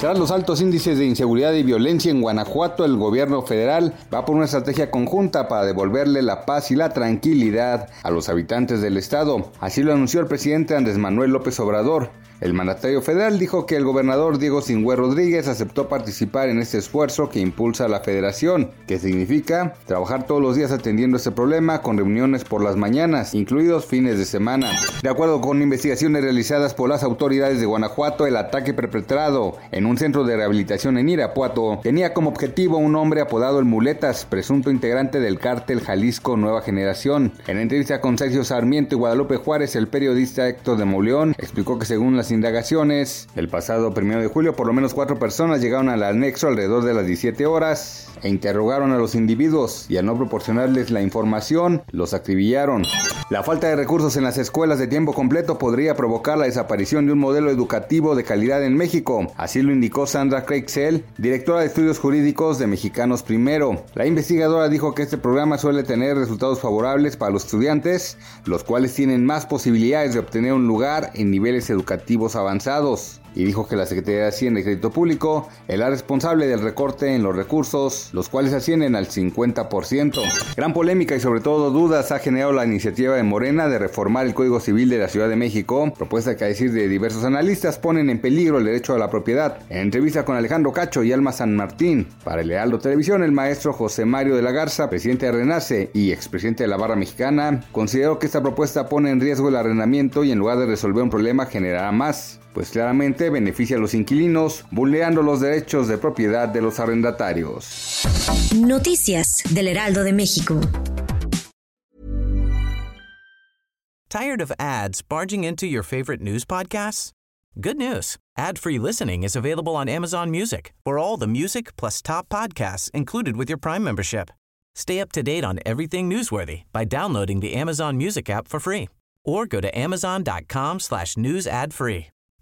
Tras los altos índices de inseguridad y violencia en Guanajuato, el gobierno federal va por una estrategia conjunta para devolverle la paz y la tranquilidad a los habitantes del estado. Así lo anunció el presidente Andrés Manuel López Obrador. El mandatario federal dijo que el gobernador Diego Singüe Rodríguez aceptó participar en este esfuerzo que impulsa la federación, que significa trabajar todos los días atendiendo este problema con reuniones por las mañanas, incluidos fines de semana. De acuerdo con investigaciones realizadas por las autoridades de Guanajuato, el ataque perpetrado en un centro de rehabilitación en Irapuato tenía como objetivo un hombre apodado el Muletas, presunto integrante del cártel Jalisco Nueva Generación. En entrevista con Sergio Sarmiento y Guadalupe Juárez, el periodista Héctor de Mauleón explicó que según indagaciones. El pasado 1 de julio, por lo menos cuatro personas llegaron al anexo alrededor de las 17 horas e interrogaron a los individuos y al no proporcionarles la información, los acribillaron. La falta de recursos en las escuelas de tiempo completo podría provocar la desaparición de un modelo educativo de calidad en México, así lo indicó Sandra Craig directora de estudios jurídicos de Mexicanos Primero. La investigadora dijo que este programa suele tener resultados favorables para los estudiantes, los cuales tienen más posibilidades de obtener un lugar en niveles educativos avanzados y dijo que la Secretaría de Hacienda y Crédito Público es la responsable del recorte en los recursos, los cuales ascienden al 50%. Gran polémica y sobre todo dudas ha generado la iniciativa de Morena de reformar el Código Civil de la Ciudad de México, propuesta que a decir de diversos analistas ponen en peligro el derecho a la propiedad. En entrevista con Alejandro Cacho y Alma San Martín, para el Lealdo Televisión, el maestro José Mario de la Garza, presidente de Renace y expresidente de la Barra Mexicana, consideró que esta propuesta pone en riesgo el arrendamiento y en lugar de resolver un problema generará más pues claramente beneficia a los inquilinos, vulnerando los derechos de propiedad de los arrendatarios. Noticias del Heraldo de México. Tired of ads barging into your favorite news podcasts? Good news. Ad-free listening is available on Amazon Music for all the music plus top podcasts included with your Prime membership. Stay up to date on everything newsworthy by downloading the Amazon Music app for free or go to amazon.com slash news ad free.